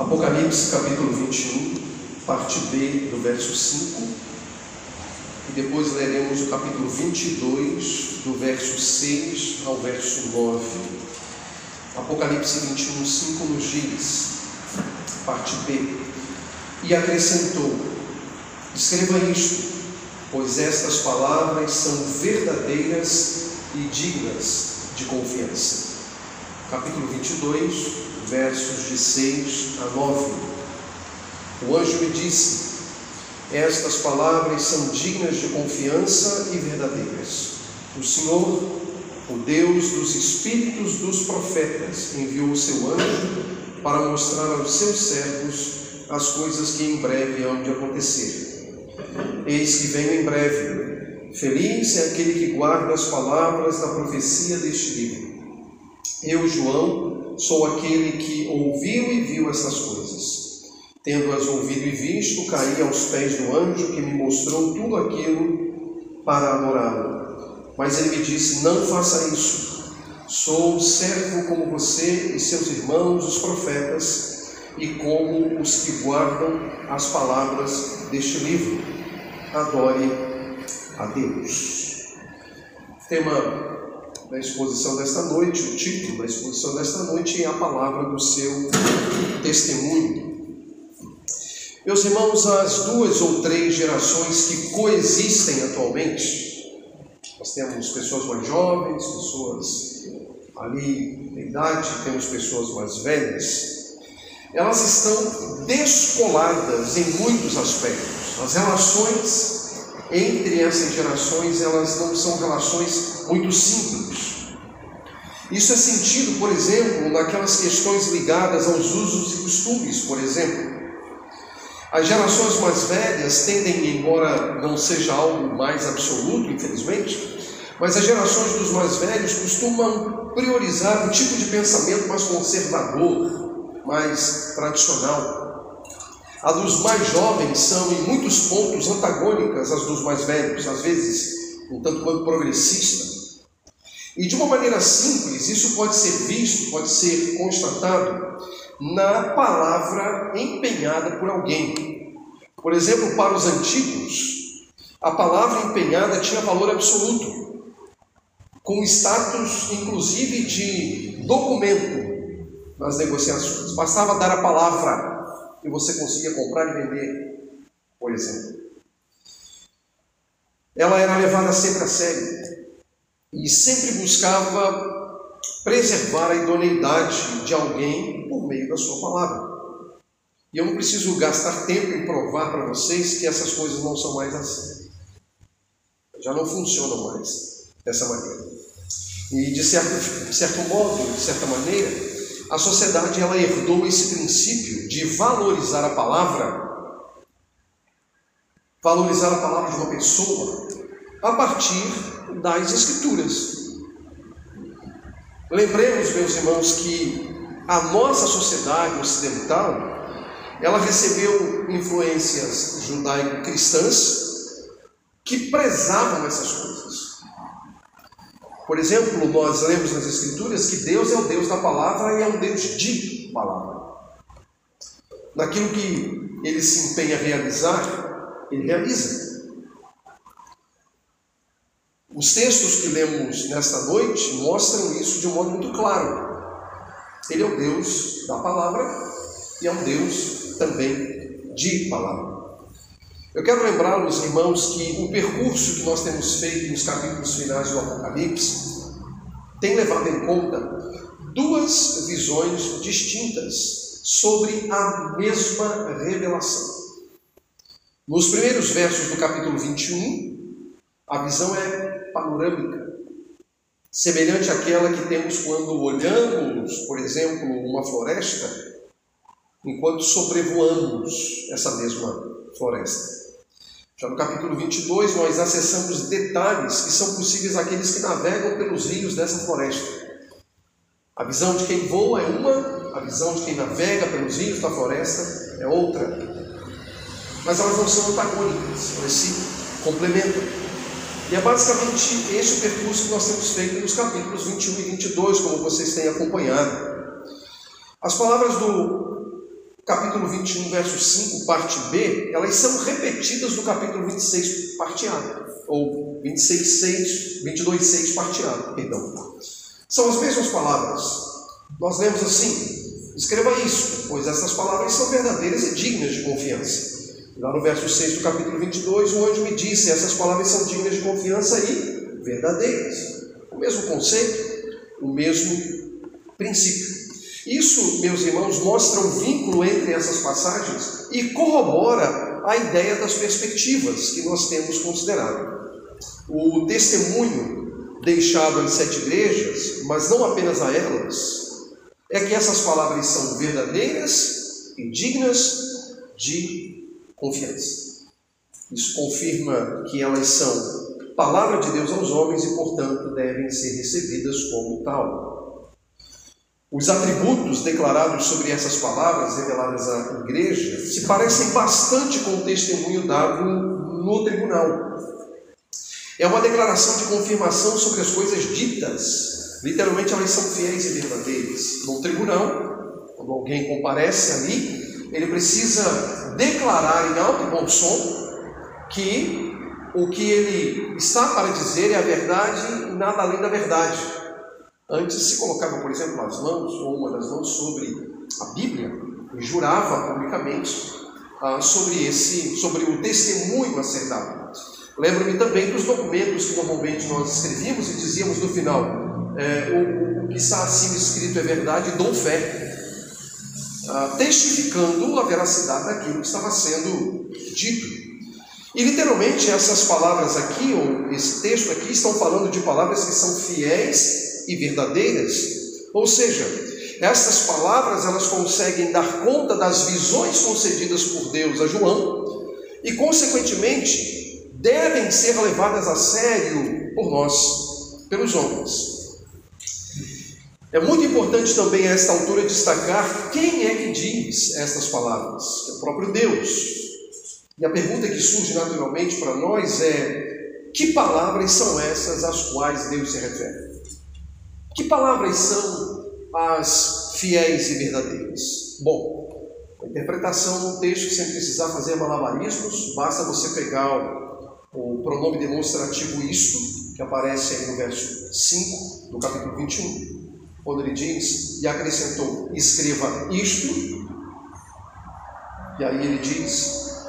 Apocalipse capítulo 21, parte B, do verso 5. E depois leremos o capítulo 22, do verso 6 ao verso 9. Apocalipse 21, 5 nos diz, parte B. E acrescentou: Escreva isto, pois estas palavras são verdadeiras e dignas de confiança. Capítulo 22, versos de 6 a 9. O anjo me disse: Estas palavras são dignas de confiança e verdadeiras. O Senhor, o Deus dos espíritos dos profetas, enviou o seu anjo para mostrar aos seus servos as coisas que em breve hão de acontecer. Eis que venho em breve. Feliz é aquele que guarda as palavras da profecia deste livro. Eu, João, sou aquele que ouviu e viu essas coisas. Tendo-as ouvido e visto, caí aos pés do anjo que me mostrou tudo aquilo para adorá-lo. Mas ele me disse: Não faça isso. Sou servo como você e seus irmãos, os profetas, e como os que guardam as palavras deste livro. Adore a Deus. Tema da exposição desta noite, o título da exposição desta noite é a palavra do seu testemunho. Meus irmãos, as duas ou três gerações que coexistem atualmente, nós temos pessoas mais jovens, pessoas ali na idade, temos pessoas mais velhas, elas estão descoladas em muitos aspectos. As relações entre essas gerações, elas não são relações muito simples. Isso é sentido, por exemplo, naquelas questões ligadas aos usos e costumes, por exemplo. As gerações mais velhas tendem, embora não seja algo mais absoluto, infelizmente, mas as gerações dos mais velhos costumam priorizar um tipo de pensamento mais conservador, mais tradicional. A dos mais jovens são, em muitos pontos, antagônicas às dos mais velhos, às vezes, um tanto quanto progressista. E de uma maneira simples, isso pode ser visto, pode ser constatado na palavra empenhada por alguém. Por exemplo, para os antigos, a palavra empenhada tinha valor absoluto, com status, inclusive, de documento nas negociações. Bastava dar a palavra que você conseguia comprar e vender, por exemplo. Ela era levada sempre a sério e sempre buscava preservar a idoneidade de alguém por meio da sua palavra. E eu não preciso gastar tempo em provar para vocês que essas coisas não são mais assim. Já não funcionam mais dessa maneira. E de certo, de certo modo, de certa maneira, a sociedade ela herdou esse princípio de valorizar a palavra, valorizar a palavra de uma pessoa a partir das escrituras. Lembremos, meus irmãos, que a nossa sociedade ocidental ela recebeu influências judaico-cristãs que prezavam essas coisas. Por exemplo, nós lemos nas Escrituras que Deus é o Deus da palavra e é um Deus de palavra. Naquilo que ele se empenha a realizar, ele realiza. Os textos que lemos nesta noite mostram isso de um modo muito claro. Ele é o Deus da palavra e é um Deus também de palavra. Eu quero lembrar-los, irmãos, que o percurso que nós temos feito nos capítulos finais do Apocalipse tem levado em conta duas visões distintas sobre a mesma revelação. Nos primeiros versos do capítulo 21, a visão é panorâmica, semelhante àquela que temos quando olhamos, por exemplo, uma floresta, enquanto sobrevoamos essa mesma floresta. Já no capítulo 22, nós acessamos detalhes que são possíveis àqueles que navegam pelos rios dessa floresta. A visão de quem voa é uma, a visão de quem navega pelos rios da floresta é outra. Mas elas não são antagônicas, elas se complementam. E é basicamente esse o percurso que nós temos feito nos capítulos 21 e 22, como vocês têm acompanhado. As palavras do capítulo 21, verso 5, parte B, elas são repetidas no capítulo 26, parte A, ou 26, 6, 22, 6, parte A, perdão. São as mesmas palavras. Nós lemos assim: escreva isso, pois essas palavras são verdadeiras e dignas de confiança. Lá no verso 6 do capítulo 22, o anjo me disse: essas palavras são dignas de confiança e verdadeiras. O mesmo conceito, o mesmo princípio. Isso, meus irmãos, mostra um vínculo entre essas passagens e corrobora a ideia das perspectivas que nós temos considerado. O testemunho deixado às sete igrejas, mas não apenas a elas, é que essas palavras são verdadeiras e dignas de confiança. Isso confirma que elas são palavra de Deus aos homens e, portanto, devem ser recebidas como tal. Os atributos declarados sobre essas palavras reveladas à igreja se parecem bastante com o testemunho dado no tribunal. É uma declaração de confirmação sobre as coisas ditas. Literalmente, elas são fiéis e verdadeiras. No tribunal, quando alguém comparece ali, ele precisa declarar em alto e bom som que o que ele está para dizer é a verdade e nada além da verdade. Antes se colocava, por exemplo, as mãos ou uma das mãos sobre a Bíblia e jurava publicamente ah, sobre esse, sobre o testemunho a ser dado. Lembro-me também dos documentos que normalmente nós escrevíamos e dizíamos no final: é, o, o, que está acima escrito é verdade, dou fé, ah, testificando a veracidade daquilo que estava sendo dito. E literalmente essas palavras aqui, ou esse texto aqui, estão falando de palavras que são fiéis e verdadeiras. Ou seja, estas palavras elas conseguem dar conta das visões concedidas por Deus a João e, consequentemente, devem ser levadas a sério por nós, pelos homens. É muito importante também a esta altura destacar quem é que diz estas palavras, é o próprio Deus. E a pergunta que surge naturalmente para nós é: que palavras são essas às quais Deus se refere? Que palavras são as fiéis e verdadeiras? Bom, a interpretação do texto, sem precisar fazer malabarismos, basta você pegar o, o pronome demonstrativo isto, que aparece aí no verso 5 do capítulo 21, quando ele diz, e acrescentou, escreva isto, e aí ele diz,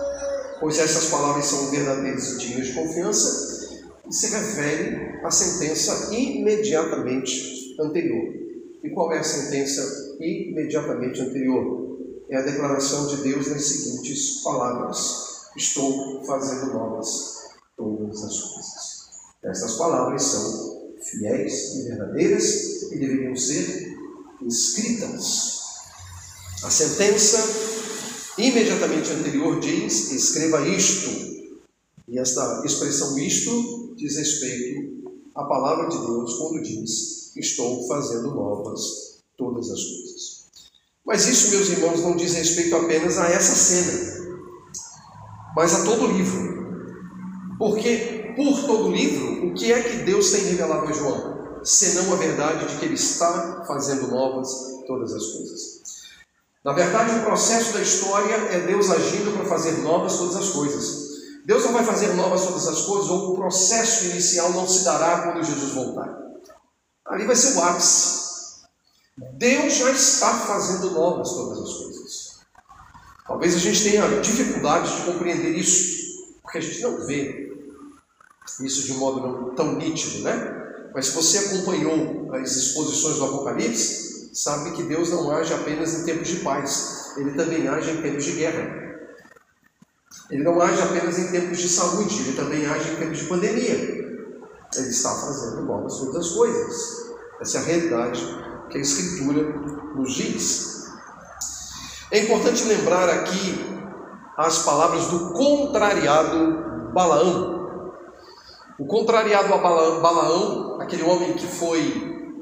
pois essas palavras são verdadeiras e dignas de confiança, e se refere à sentença imediatamente anterior. E qual é a sentença imediatamente anterior? É a declaração de Deus nas seguintes palavras: Estou fazendo novas todas as coisas. Estas palavras são fiéis e verdadeiras e deveriam ser escritas. A sentença imediatamente anterior diz: escreva isto. E esta expressão isto diz respeito à palavra de Deus quando diz estou fazendo novas todas as coisas. Mas isso, meus irmãos, não diz respeito apenas a essa cena, mas a todo o livro. Porque por todo o livro, o que é que Deus tem revelado a João? Senão a verdade de que ele está fazendo novas todas as coisas. Na verdade, o processo da história é Deus agindo para fazer novas todas as coisas. Deus não vai fazer novas todas as coisas, ou o processo inicial não se dará quando Jesus voltar. Ali vai ser o ápice. Deus já está fazendo novas todas as coisas. Talvez a gente tenha dificuldade de compreender isso, porque a gente não vê isso de um modo tão nítido, né? Mas se você acompanhou as exposições do Apocalipse, sabe que Deus não age apenas em tempos de paz, ele também age em tempos de guerra. Ele não age apenas em tempos de saúde, ele também age em tempos de pandemia. Ele está fazendo novas todas as coisas. Essa é a realidade que a Escritura nos diz. É importante lembrar aqui as palavras do contrariado Balaão. O contrariado a Balaão, aquele homem que foi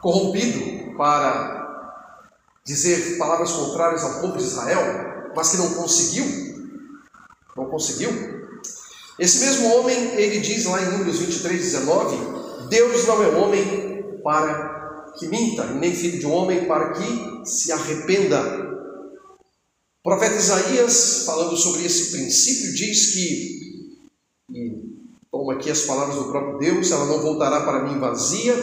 corrompido para dizer palavras contrárias ao povo de Israel, mas que não conseguiu, não conseguiu, esse mesmo homem, ele diz lá em Números 23, 19: Deus não é homem para que minta, nem filho de homem para que se arrependa. O profeta Isaías, falando sobre esse princípio, diz que, e toma aqui as palavras do próprio Deus, ela não voltará para mim vazia,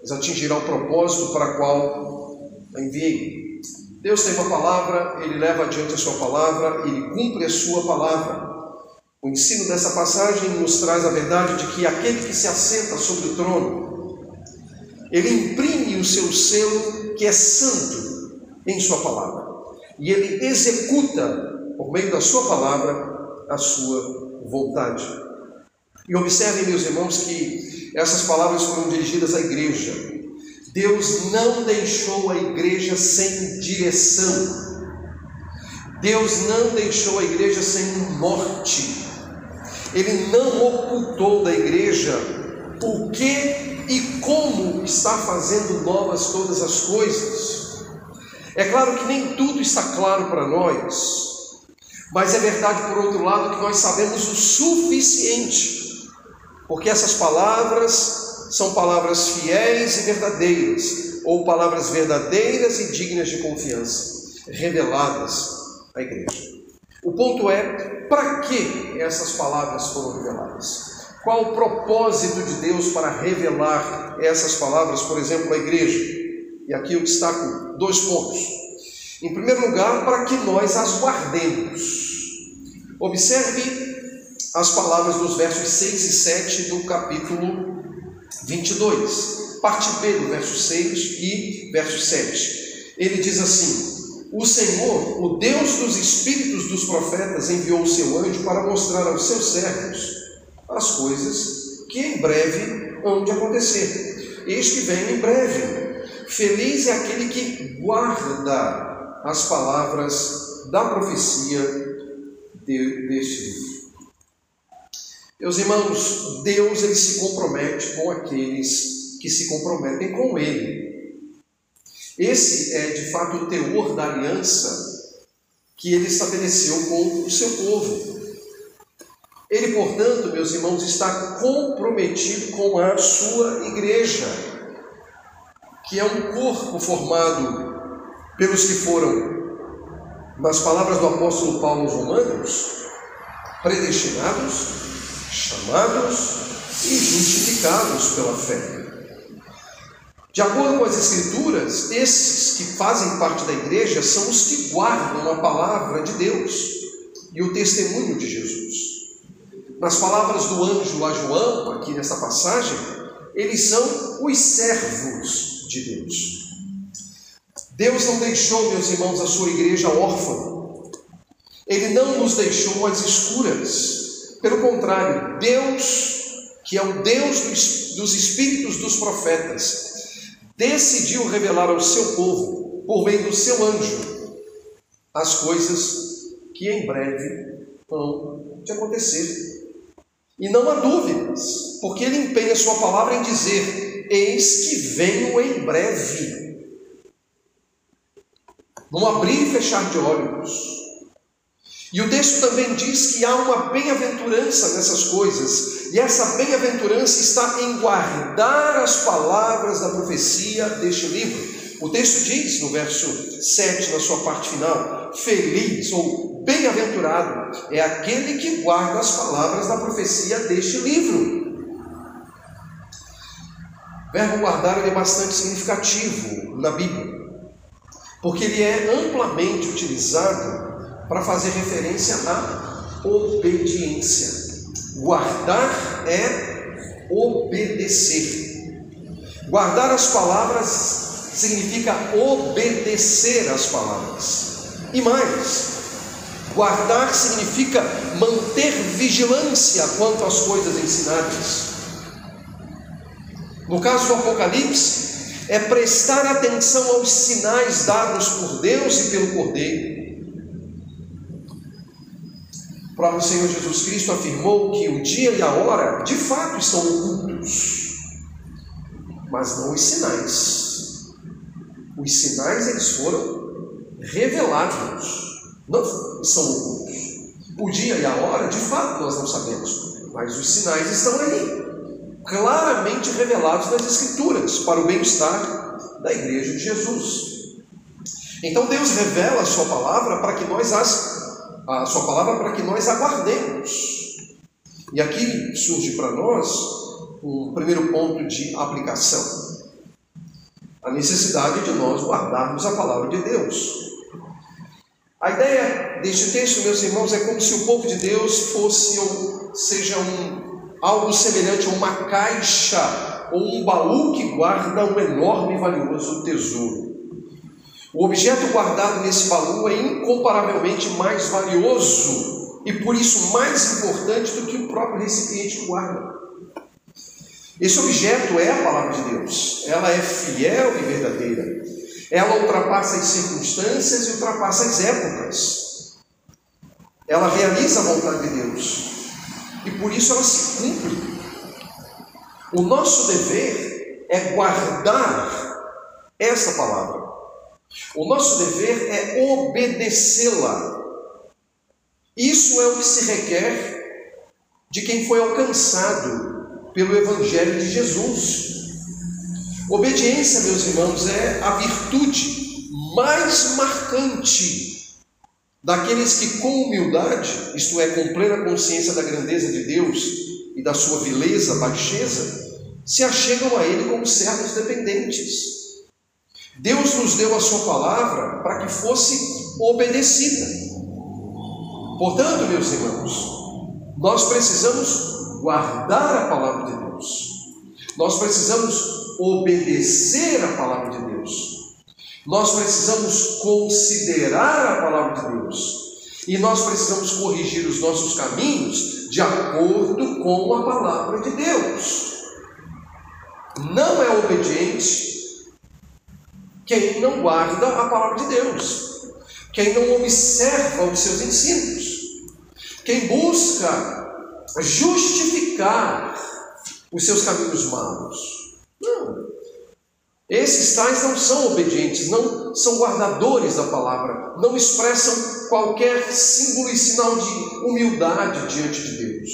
mas atingirá o propósito para qual a enviei. Deus tem uma palavra, ele leva adiante a sua palavra, ele cumpre a sua palavra. O ensino dessa passagem nos traz a verdade de que aquele que se assenta sobre o trono, ele imprime o seu selo, que é santo, em sua palavra. E ele executa, por meio da sua palavra, a sua vontade. E observem, meus irmãos, que essas palavras foram dirigidas à igreja. Deus não deixou a igreja sem direção. Deus não deixou a igreja sem morte. Ele não ocultou da igreja o que e como está fazendo novas todas as coisas. É claro que nem tudo está claro para nós, mas é verdade, por outro lado, que nós sabemos o suficiente, porque essas palavras são palavras fiéis e verdadeiras, ou palavras verdadeiras e dignas de confiança, reveladas à igreja. O ponto é, para que essas palavras foram reveladas? Qual o propósito de Deus para revelar essas palavras, por exemplo, à igreja? E aqui eu destaco dois pontos. Em primeiro lugar, para que nós as guardemos. Observe as palavras dos versos 6 e 7 do capítulo 22, parte B do verso 6 e verso 7. Ele diz assim: o Senhor, o Deus dos espíritos dos profetas, enviou o seu anjo para mostrar aos seus servos as coisas que em breve hão de acontecer. Eis que vem em breve. Feliz é aquele que guarda as palavras da profecia de, deste livro. Meus irmãos, Deus ele se compromete com aqueles que se comprometem com Ele. Esse é de fato o teor da aliança que ele estabeleceu com o seu povo. Ele, portanto, meus irmãos, está comprometido com a sua igreja, que é um corpo formado pelos que foram, nas palavras do apóstolo Paulo aos Romanos, predestinados, chamados e justificados pela fé. De acordo com as Escrituras, esses que fazem parte da igreja são os que guardam a palavra de Deus e o testemunho de Jesus. Nas palavras do anjo a João, aqui nessa passagem, eles são os servos de Deus. Deus não deixou, meus irmãos, a sua igreja órfã. Ele não nos deixou às escuras. Pelo contrário, Deus, que é o Deus dos espíritos dos profetas, decidiu revelar ao seu povo, por meio do seu anjo, as coisas que em breve vão de acontecer. E não há dúvidas, porque ele empenha sua palavra em dizer: Eis que venho em breve. Num abrir e fechar de olhos. E o texto também diz que há uma bem-aventurança nessas coisas, e essa bem-aventurança está em guardar as palavras da profecia deste livro. O texto diz no verso 7, na sua parte final: Feliz ou bem-aventurado é aquele que guarda as palavras da profecia deste livro. O verbo guardar é bastante significativo na Bíblia, porque ele é amplamente utilizado para fazer referência à obediência. Guardar é obedecer. Guardar as palavras significa obedecer às palavras. E mais, guardar significa manter vigilância quanto às coisas ensinadas. No caso do Apocalipse, é prestar atenção aos sinais dados por Deus e pelo Cordeiro o próprio Senhor Jesus Cristo afirmou que o dia e a hora de fato estão ocultos, mas não os sinais. Os sinais eles foram revelados, não estão ocultos. O dia e a hora, de fato, nós não sabemos, mas os sinais estão ali, claramente revelados nas Escrituras, para o bem-estar da Igreja de Jesus. Então Deus revela a sua palavra para que nós as a sua palavra para que nós aguardemos. E aqui surge para nós um primeiro ponto de aplicação. A necessidade de nós guardarmos a palavra de Deus. A ideia deste texto, meus irmãos, é como se o povo de Deus fosse ou seja um algo semelhante a uma caixa ou um baú que guarda um enorme e valioso tesouro. O objeto guardado nesse baú é incomparavelmente mais valioso e por isso mais importante do que o próprio recipiente que guarda. Esse objeto é a palavra de Deus. Ela é fiel e verdadeira. Ela ultrapassa as circunstâncias e ultrapassa as épocas. Ela realiza a vontade de Deus. E por isso ela se cumpre. O nosso dever é guardar essa palavra. O nosso dever é obedecê-la. Isso é o que se requer de quem foi alcançado pelo Evangelho de Jesus. Obediência, meus irmãos, é a virtude mais marcante daqueles que, com humildade, isto é, com plena consciência da grandeza de Deus e da sua vileza, baixeza, se achegam a Ele como servos dependentes. Deus nos deu a Sua palavra para que fosse obedecida. Portanto, meus irmãos, nós precisamos guardar a palavra de Deus, nós precisamos obedecer a palavra de Deus, nós precisamos considerar a palavra de Deus e nós precisamos corrigir os nossos caminhos de acordo com a palavra de Deus. Não é obediente quem não guarda a palavra de Deus, quem não observa os seus ensinos, quem busca justificar os seus caminhos maus. Não. Esses tais não são obedientes, não são guardadores da palavra, não expressam qualquer símbolo e sinal de humildade diante de Deus.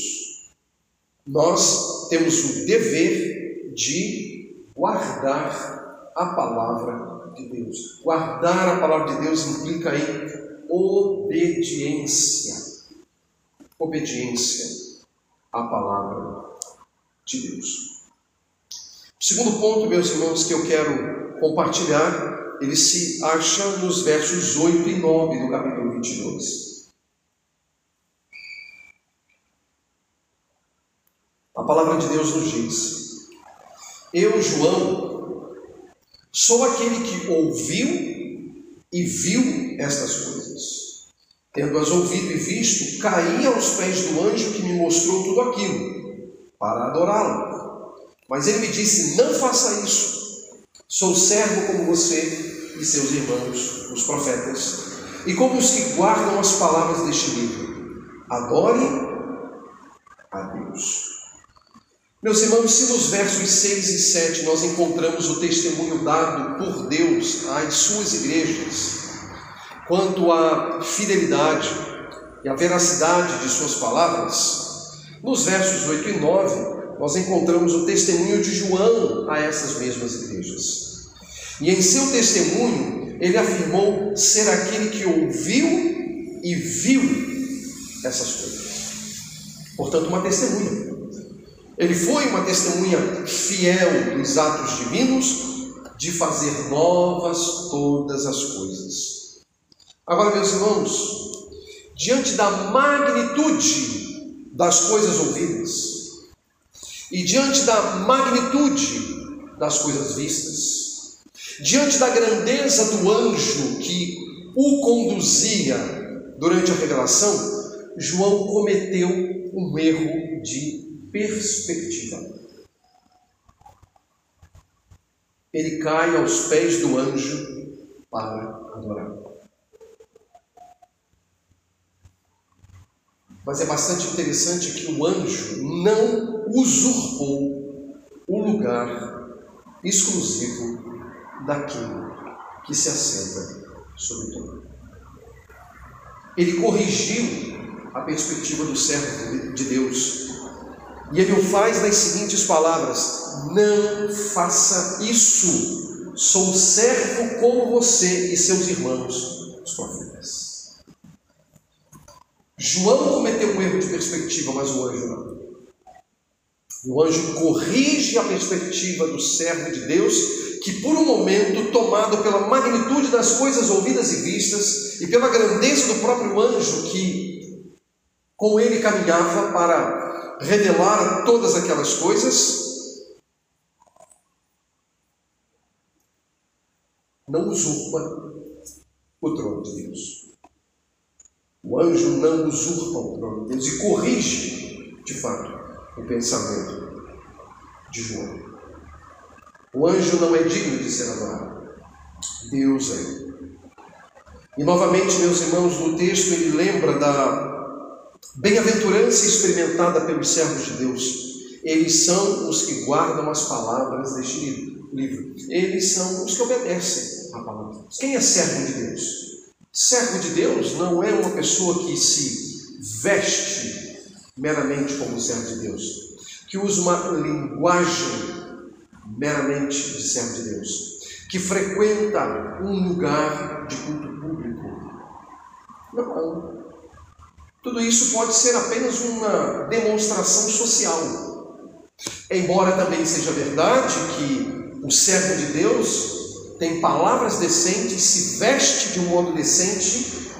Nós temos o dever de guardar a palavra de Deus. Guardar a palavra de Deus implica em obediência. Obediência à palavra de Deus. O segundo ponto, meus irmãos, que eu quero compartilhar, ele se acha nos versos 8 e 9 do capítulo 22. A palavra de Deus nos diz: Eu, João, Sou aquele que ouviu e viu estas coisas. Tendo-as ouvido e visto, caí aos pés do anjo que me mostrou tudo aquilo, para adorá-lo. Mas ele me disse: Não faça isso. Sou servo como você e seus irmãos, os profetas, e como os que guardam as palavras deste livro. Adore a Deus. Meus irmãos, se nos versos 6 e 7 nós encontramos o testemunho dado por Deus às suas igrejas quanto à fidelidade e à veracidade de suas palavras, nos versos 8 e 9 nós encontramos o testemunho de João a essas mesmas igrejas. E em seu testemunho, ele afirmou ser aquele que ouviu e viu essas coisas. Portanto, uma testemunha. Ele foi uma testemunha fiel dos atos divinos, de fazer novas todas as coisas. Agora, meus irmãos, diante da magnitude das coisas ouvidas, e diante da magnitude das coisas vistas, diante da grandeza do anjo que o conduzia durante a revelação, João cometeu um erro de perspectiva. Ele cai aos pés do anjo para adorar. Mas é bastante interessante que o anjo não usurpou o lugar exclusivo daquele que se assenta sobre o trono. Ele corrigiu a perspectiva do servo de Deus e ele o faz nas seguintes palavras: Não faça isso. Sou servo como você e seus irmãos, os profetas. João cometeu um erro de perspectiva, mas o anjo não. O anjo corrige a perspectiva do servo de Deus, que por um momento, tomado pela magnitude das coisas ouvidas e vistas, e pela grandeza do próprio anjo que com ele caminhava para revelar todas aquelas coisas, não usurpa o trono de Deus. O anjo não usurpa o trono de Deus e corrige, de fato, o pensamento de João. O anjo não é digno de ser adorado. Deus é. E novamente, meus irmãos, no texto ele lembra da bem-aventurança experimentada pelos servos de Deus. Eles são os que guardam as palavras deste livro. Eles são os que obedecem a palavra. Quem é servo de Deus? Servo de Deus não é uma pessoa que se veste meramente como servo de Deus, que usa uma linguagem meramente de servo de Deus, que frequenta um lugar de culto público. Não. Tudo isso pode ser apenas uma demonstração social. Embora também seja verdade que o servo de Deus tem palavras decentes, se veste de um modo decente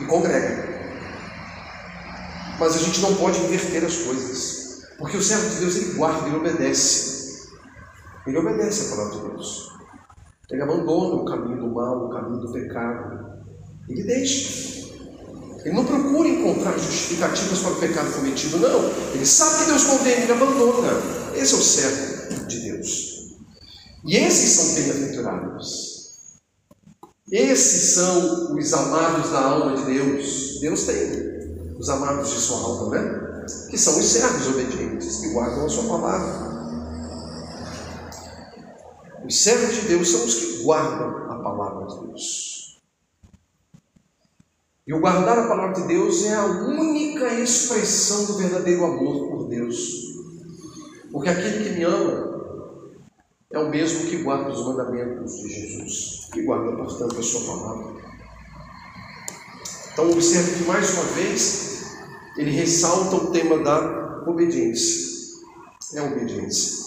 e congrega. Mas a gente não pode inverter as coisas, porque o servo de Deus ele guarda, ele obedece. Ele obedece a palavra de Deus. Ele abandona o caminho do mal, o caminho do pecado. Ele deixa. Ele não procura encontrar justificativas para o pecado cometido, não. Ele sabe que Deus condena, ele abandona. Esse é o servo de Deus. E esses são bem-aventurados. Esses são os amados da alma de Deus. Deus tem os amados de sua alma, né? Que são os servos obedientes, que guardam a sua palavra. Os servos de Deus são os que guardam a palavra de Deus. E o guardar a palavra de Deus é a única expressão do verdadeiro amor por Deus. Porque aquele que me ama é o mesmo que guarda os mandamentos de Jesus, que guarda, portanto, a sua palavra. Então, observe que mais uma vez ele ressalta o tema da obediência. É a obediência.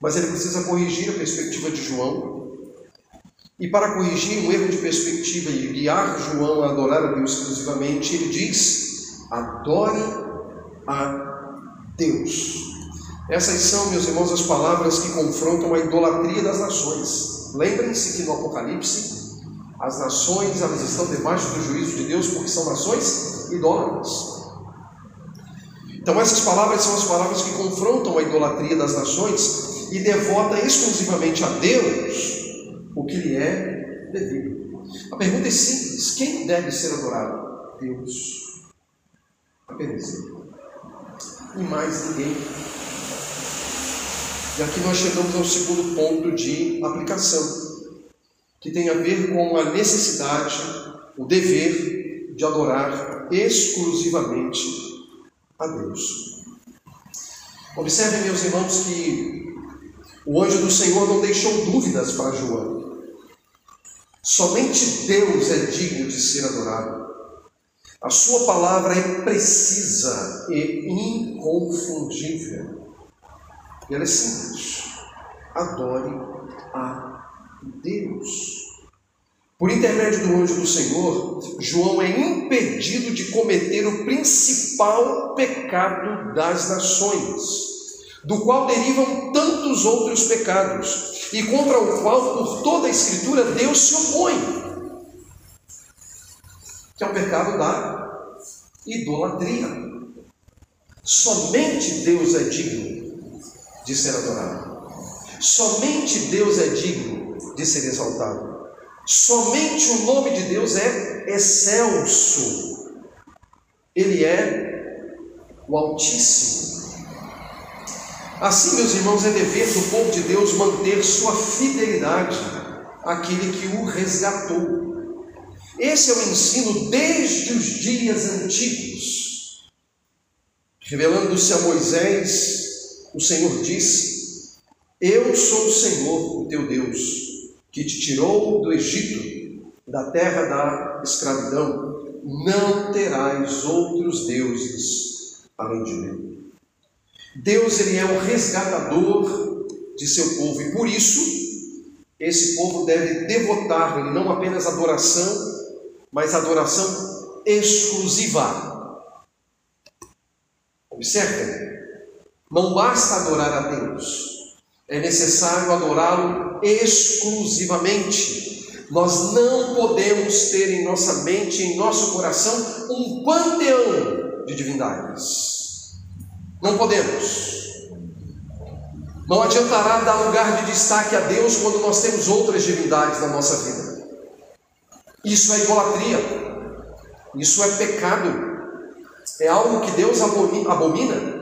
Mas ele precisa corrigir a perspectiva de João. E para corrigir um erro de perspectiva e guiar João a adorar a Deus exclusivamente, ele diz: adore a Deus. Essas são, meus irmãos, as palavras que confrontam a idolatria das nações. Lembrem-se que no Apocalipse, as nações elas estão debaixo do juízo de Deus porque são nações idólatras. Então essas palavras são as palavras que confrontam a idolatria das nações e devota exclusivamente a Deus o que lhe é devido. A pergunta é simples: quem deve ser adorado? Deus. Apenas Ele. E mais ninguém. E aqui nós chegamos ao segundo ponto de aplicação, que tem a ver com a necessidade, o dever de adorar exclusivamente a Deus. Observem, meus irmãos, que o anjo do Senhor não deixou dúvidas para João. Somente Deus é digno de ser adorado. A sua palavra é precisa e inconfundível. E ela é simples. Adore a Deus. Por intermédio do anjo do Senhor, João é impedido de cometer o principal pecado das nações, do qual derivam tantos outros pecados, e contra o qual, por toda a Escritura, Deus se opõe, que é o pecado da idolatria. Somente Deus é digno de ser adorado. Somente Deus é digno de ser exaltado. Somente o nome de Deus é excelso. Ele é o Altíssimo. Assim, meus irmãos, é dever do povo de Deus manter sua fidelidade àquele que o resgatou. Esse é o ensino desde os dias antigos, revelando-se a Moisés o Senhor disse: Eu sou o Senhor, o teu Deus, que te tirou do Egito, da terra da escravidão. Não terás outros deuses além de mim. Deus ele é o resgatador de seu povo e por isso esse povo deve devotar-lhe não apenas adoração, mas adoração exclusiva. Observe, não basta adorar a Deus, é necessário adorá-lo exclusivamente. Nós não podemos ter em nossa mente, em nosso coração, um panteão de divindades. Não podemos. Não adiantará dar lugar de destaque a Deus quando nós temos outras divindades na nossa vida. Isso é idolatria. Isso é pecado. É algo que Deus abomina.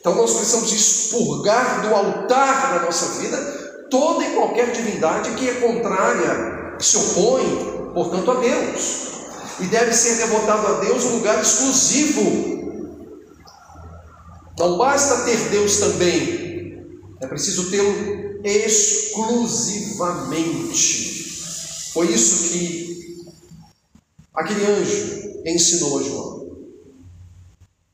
Então nós precisamos expurgar do altar da nossa vida toda e qualquer divindade que é contrária, que se opõe, portanto, a Deus. E deve ser devotado a Deus um lugar exclusivo. Não basta ter Deus também, é preciso tê-lo exclusivamente. Foi isso que aquele anjo ensinou a João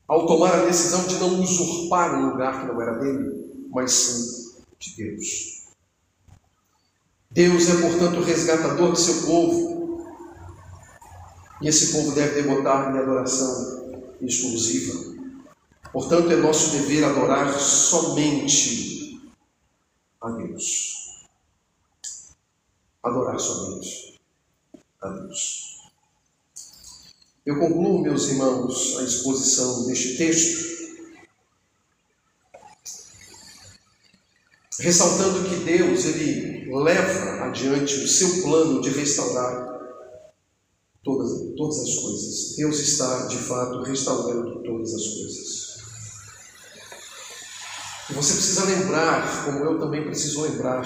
ao tomar a decisão de não usurpar um lugar que não era dele, mas sim de Deus. Deus é, portanto, o resgatador de seu povo, e esse povo deve devotar-lhe adoração exclusiva. Portanto, é nosso dever adorar somente a Deus. Adorar somente a Deus. Eu concluo, meus irmãos, a exposição deste texto, ressaltando que Deus ele leva adiante o seu plano de restaurar todas, todas as coisas. Deus está, de fato, restaurando todas as coisas. E você precisa lembrar, como eu também preciso lembrar,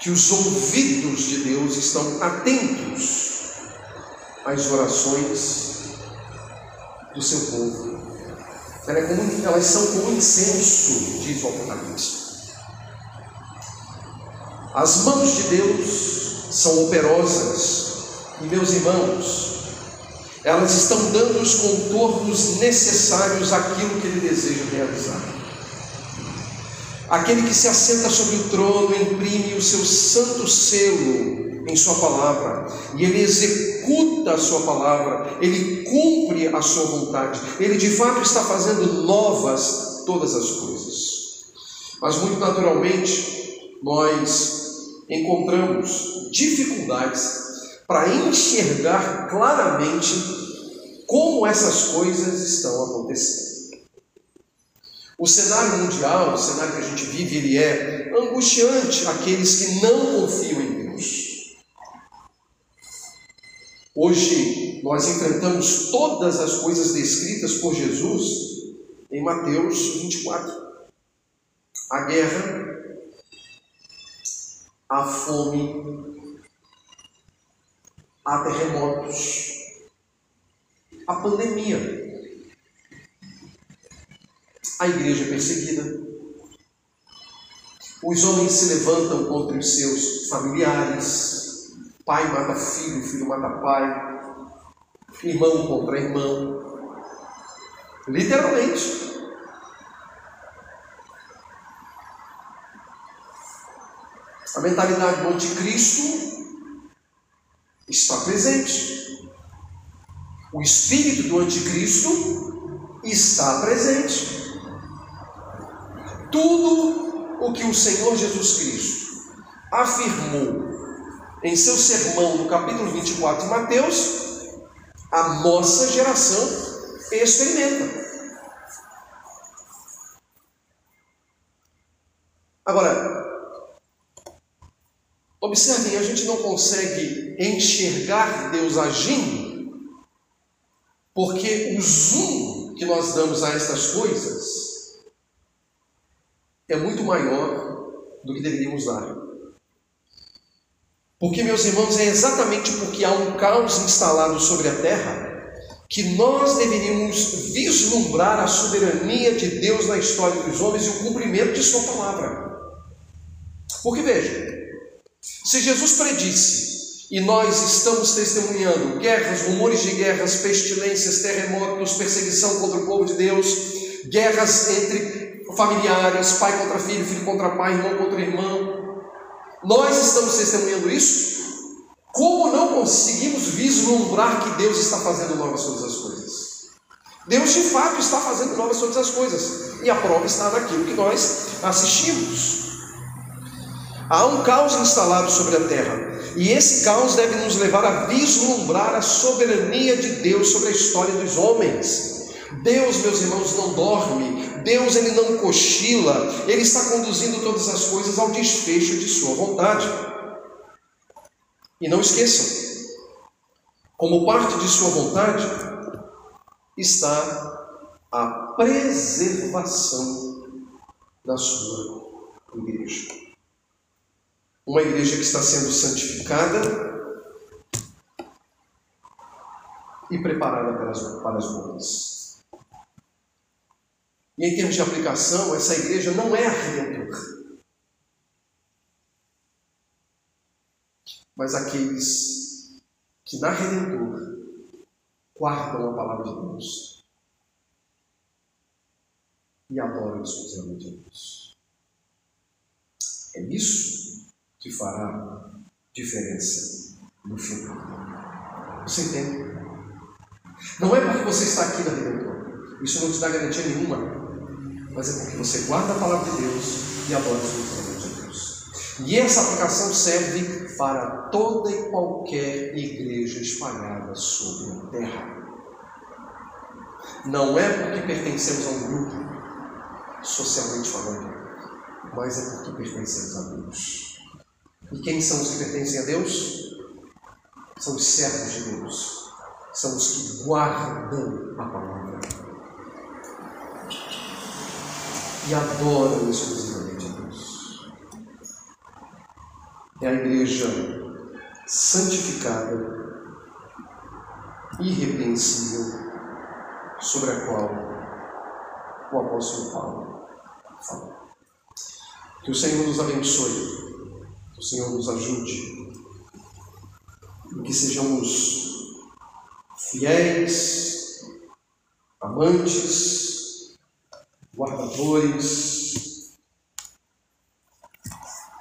que os ouvidos de Deus estão atentos as orações do seu povo. É elas são como incenso, diz o Apocalipse. As mãos de Deus são operosas, e meus irmãos, elas estão dando os contornos necessários àquilo que Ele deseja realizar. Aquele que se assenta sobre o trono imprime o seu santo selo em Sua palavra, e Ele executa a Sua palavra, Ele cumpre a Sua vontade, Ele de fato está fazendo novas todas as coisas. Mas muito naturalmente, nós encontramos dificuldades para enxergar claramente como essas coisas estão acontecendo. O cenário mundial, o cenário que a gente vive, ele é angustiante àqueles que não confiam em Deus. Hoje nós enfrentamos todas as coisas descritas por Jesus em Mateus 24. A guerra, a fome, a terremotos, a pandemia, a igreja perseguida. Os homens se levantam contra os seus familiares, Pai mata filho, filho mata pai, irmão contra irmão. Literalmente. A mentalidade do anticristo está presente. O espírito do anticristo está presente. Tudo o que o Senhor Jesus Cristo afirmou em seu sermão no capítulo 24 de Mateus, a nossa geração experimenta. Agora, observem, a gente não consegue enxergar Deus agindo, porque o zoom que nós damos a estas coisas é muito maior do que deveríamos dar. Porque, meus irmãos, é exatamente porque há um caos instalado sobre a terra que nós deveríamos vislumbrar a soberania de Deus na história dos homens e o cumprimento de Sua palavra. Porque veja, se Jesus predisse e nós estamos testemunhando guerras, rumores de guerras, pestilências, terremotos, perseguição contra o povo de Deus, guerras entre familiares, pai contra filho, filho contra pai, irmão contra irmão, nós estamos testemunhando isso como não conseguimos vislumbrar que Deus está fazendo novas todas as coisas? Deus de fato está fazendo novas todas as coisas. E a prova está naquilo que nós assistimos. Há um caos instalado sobre a terra. E esse caos deve nos levar a vislumbrar a soberania de Deus sobre a história dos homens. Deus, meus irmãos, não dorme. Deus ele não cochila. Ele está conduzindo todas as coisas ao desfecho de sua vontade. E não esqueçam, como parte de sua vontade está a preservação da sua igreja. Uma igreja que está sendo santificada e preparada para as, para as. E em termos de aplicação, essa igreja não é a redentora. mas aqueles que na Redentor guardam a palavra de Deus e adoram exclusivamente a Deus. É isso que fará diferença no final. Você entende? Não é porque você está aqui na Redentor, isso não te dá garantia nenhuma, mas é porque você guarda a palavra de Deus e adora exclusivamente a Deus. E essa aplicação serve para toda e qualquer igreja espalhada sobre a terra. Não é porque pertencemos a um grupo, socialmente falando, mas é porque pertencemos a Deus. E quem são os que pertencem a Deus? São os servos de Deus, são os que guardam a palavra e adoram exclusivamente é a igreja santificada, irrepreensível, sobre a qual o apóstolo Paulo fala. Que o Senhor nos abençoe, que o Senhor nos ajude, e que sejamos fiéis, amantes, guardadores,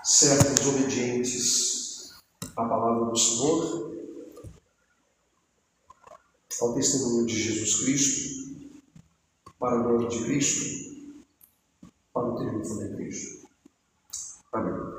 servos obedientes à palavra do Senhor, ao testemunho de Jesus Cristo, para a glória de Cristo, para o triunfo da igreja. Amém.